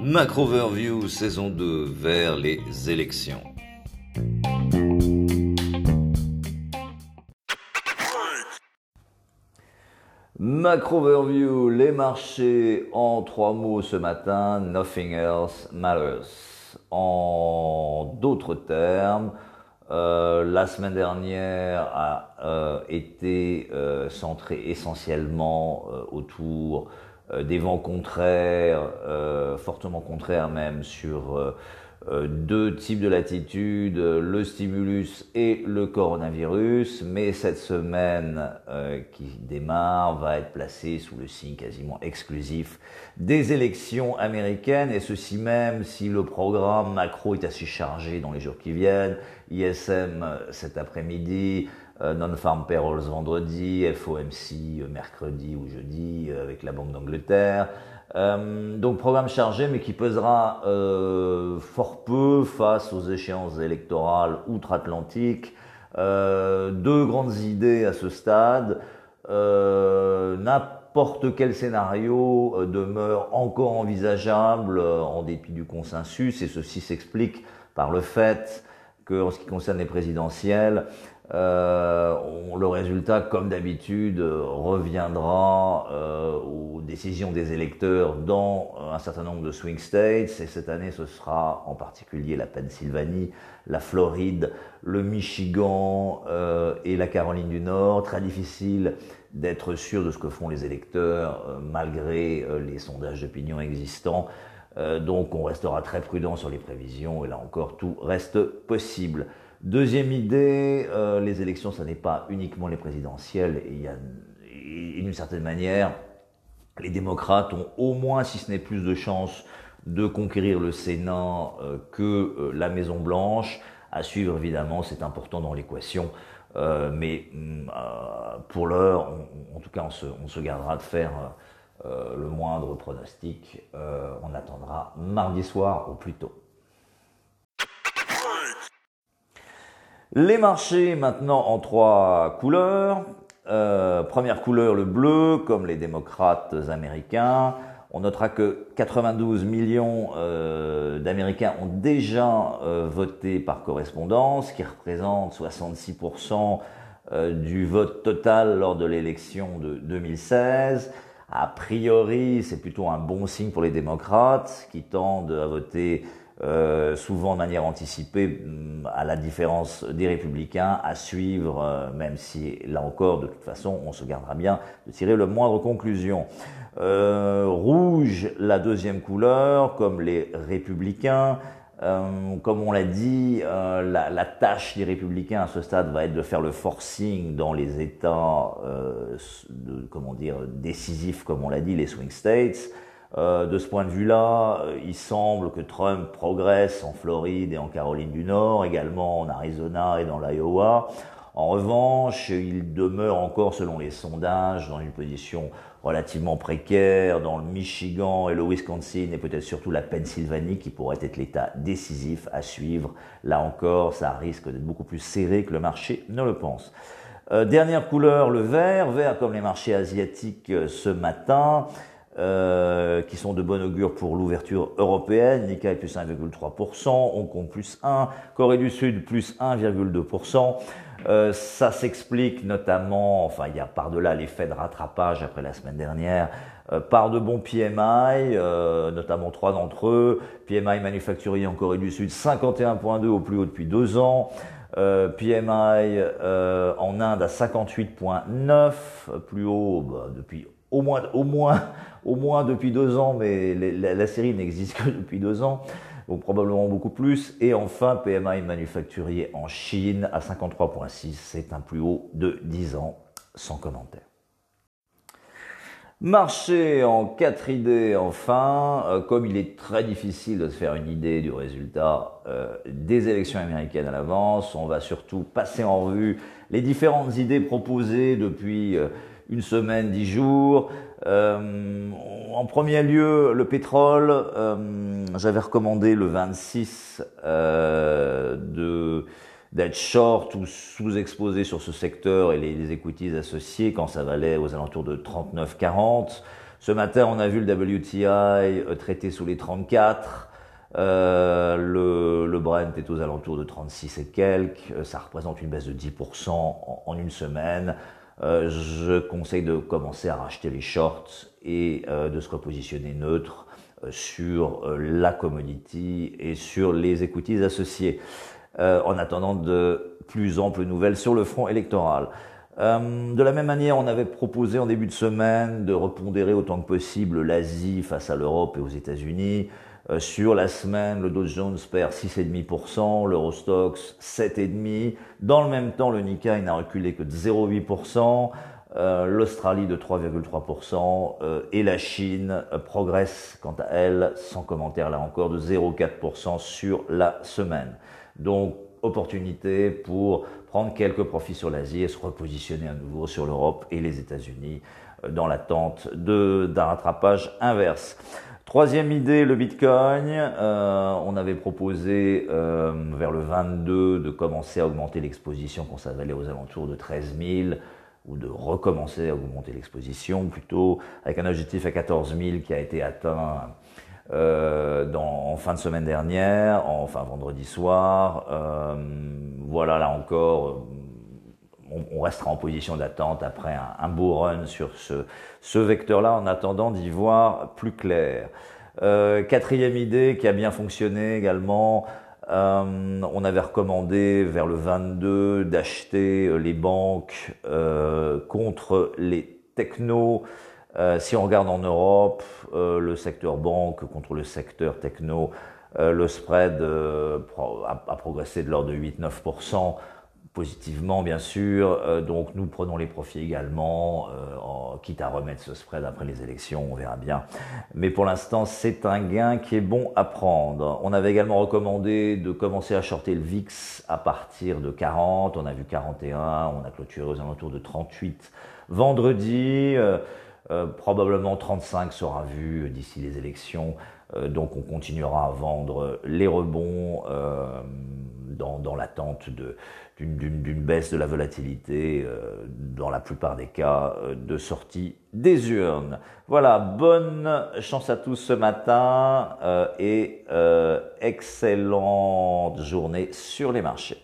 Macro Overview saison 2 vers les élections. Macro Overview, les marchés en trois mots ce matin, nothing else matters. En d'autres termes, euh, la semaine dernière a euh, été euh, centrée essentiellement autour des vents contraires, fortement contraires même sur deux types de latitude, le stimulus et le coronavirus, mais cette semaine qui démarre va être placée sous le signe quasiment exclusif des élections américaines, et ceci même si le programme macro est assez chargé dans les jours qui viennent, ISM euh, cet après-midi, Non-Farm Payrolls vendredi, FOMC mercredi ou jeudi avec la Banque d'Angleterre. Euh, donc programme chargé, mais qui pesera euh, fort peu face aux échéances électorales outre-Atlantique. Euh, deux grandes idées à ce stade. N'importe quel scénario demeure encore envisageable en dépit du consensus, et ceci s'explique par le fait que, en ce qui concerne les présidentielles, euh, le résultat, comme d'habitude, reviendra euh, aux décisions des électeurs dans un certain nombre de swing states. Et cette année, ce sera en particulier la Pennsylvanie, la Floride, le Michigan euh, et la Caroline du Nord. Très difficile d'être sûr de ce que font les électeurs euh, malgré euh, les sondages d'opinion existants. Donc on restera très prudent sur les prévisions et là encore, tout reste possible. Deuxième idée, euh, les élections, ça n'est pas uniquement les présidentielles. Il y a, d'une certaine manière, les démocrates ont au moins, si ce n'est plus de chances, de conquérir le Sénat euh, que euh, la Maison Blanche. À suivre, évidemment, c'est important dans l'équation. mais mm, pour l'heure, en tout cas, on se, gardera de faire le moindre pronostic. on attendra mardi soir au plus tôt. Les marchés maintenant en trois couleurs. Euh, première couleur, le bleu, comme les démocrates américains. On notera que 92 millions euh, d'Américains ont déjà euh, voté par correspondance, qui représente 66% du vote total lors de l'élection de 2016. A priori, c'est plutôt un bon signe pour les démocrates qui tendent à voter euh, souvent de manière anticipée, mm, à la différence des républicains, à suivre, euh, même si là encore, de toute façon, on se gardera bien de tirer le moindre conclusion. Euh, rouge, la deuxième couleur, comme les républicains. Comme on l'a dit, la, la, tâche des républicains à ce stade va être de faire le forcing dans les États, de, comment dire, décisifs, comme on l'a dit, les swing states. Euh, de ce point de vue-là, euh, il semble que Trump progresse en Floride et en Caroline du Nord, également en Arizona et dans l'Iowa. En revanche, il demeure encore, selon les sondages, dans une position relativement précaire dans le Michigan et le Wisconsin et peut-être surtout la Pennsylvanie qui pourrait être l'état décisif à suivre. Là encore, ça risque d'être beaucoup plus serré que le marché ne le pense. Euh, dernière couleur, le vert, vert comme les marchés asiatiques ce matin. Euh, qui sont de bon augure pour l'ouverture européenne. Nikkei plus 1,3%, Hong Kong plus 1, Corée du Sud plus 1,2%. Euh, ça s'explique notamment, enfin il y a par-delà l'effet de rattrapage après la semaine dernière, euh, par de bons PMI, euh, notamment trois d'entre eux. PMI manufacturier en Corée du Sud 51.2 au plus haut depuis deux ans. PMI en Inde à 58.9, plus haut bah, depuis au moins, au moins, au moins depuis deux ans, mais la, série n'existe que depuis deux ans, donc probablement beaucoup plus. Et enfin, PMI manufacturier en Chine à 53,6, c'est un plus haut de 10 ans, sans commentaire. Marché en quatre idées enfin, euh, comme il est très difficile de se faire une idée du résultat euh, des élections américaines à l'avance, on va surtout passer en revue les différentes idées proposées depuis euh, une semaine, dix jours. Euh, en premier lieu, le pétrole. Euh, j'avais recommandé le 26 euh, d'être short ou sous-exposé sur ce secteur et les, les equities associés quand ça valait aux alentours de 39-40. Ce matin, on a vu le WTI euh, traité sous les 34. Euh, le, le, Brent est aux alentours de 36 et quelques. Euh, ça représente une baisse de 10% en, une semaine. Euh, je conseille de commencer à racheter les shorts et euh, de se repositionner neutre sur la commodity et sur les equities associés en attendant de plus amples nouvelles sur le front électoral. Euh, de la même manière, on avait proposé en début de semaine de repondérer autant que possible l'Asie face à l'Europe et aux États-Unis. Euh, sur la semaine, le Dow Jones perd 6,5%, l'Eurostox 7,5%. Dans le même temps, le Nikkei n'a reculé que de 0,8%. Euh, L'Australie de 3,3% euh, et la Chine progresse quant à elle, sans commentaire là encore, de 0,4% sur la semaine. Donc opportunité pour prendre quelques profits sur l'Asie et se repositionner à nouveau sur l'Europe et les États-Unis euh, dans l'attente d'un rattrapage inverse. Troisième idée, le Bitcoin. Euh, on avait proposé euh, vers le 22 de commencer à augmenter l'exposition qu'on s'avalait aux alentours de 13 000 ou de recommencer à augmenter l'exposition plutôt avec un objectif à 14 000 qui a été atteint euh, dans, en fin de semaine dernière, enfin vendredi soir. Euh, voilà, là encore, on, on, restera en position d'attente après un, un, beau run sur ce, ce vecteur-là en attendant d'y voir plus clair. Euh, quatrième idée qui a bien fonctionné également, euh, on avait recommandé vers le 22 d'acheter les banques euh, contre les technos euh, si on regarde en Europe, euh, le secteur banque contre le secteur techno, euh, le spread a, progressé de l'ordre de 8-9%, positivement bien sûr. donc nous prenons les profits également, en, quitte à remettre ce spread après les élections, on verra bien. Mais pour l'instant, c'est un gain qui est bon à prendre. On avait également recommandé de commencer à shorter le VIX à partir de 40. On a vu 41, on a clôturé aux alentours de 38 vendredi. Euh, probablement 35 sera vu d'ici les élections, euh, donc on continuera à vendre les rebonds euh, dans, dans l'attente d'une baisse de la volatilité, dans la plupart des cas de sortie des urnes. Voilà, bonne chance à tous ce matin et excellente journée sur les marchés.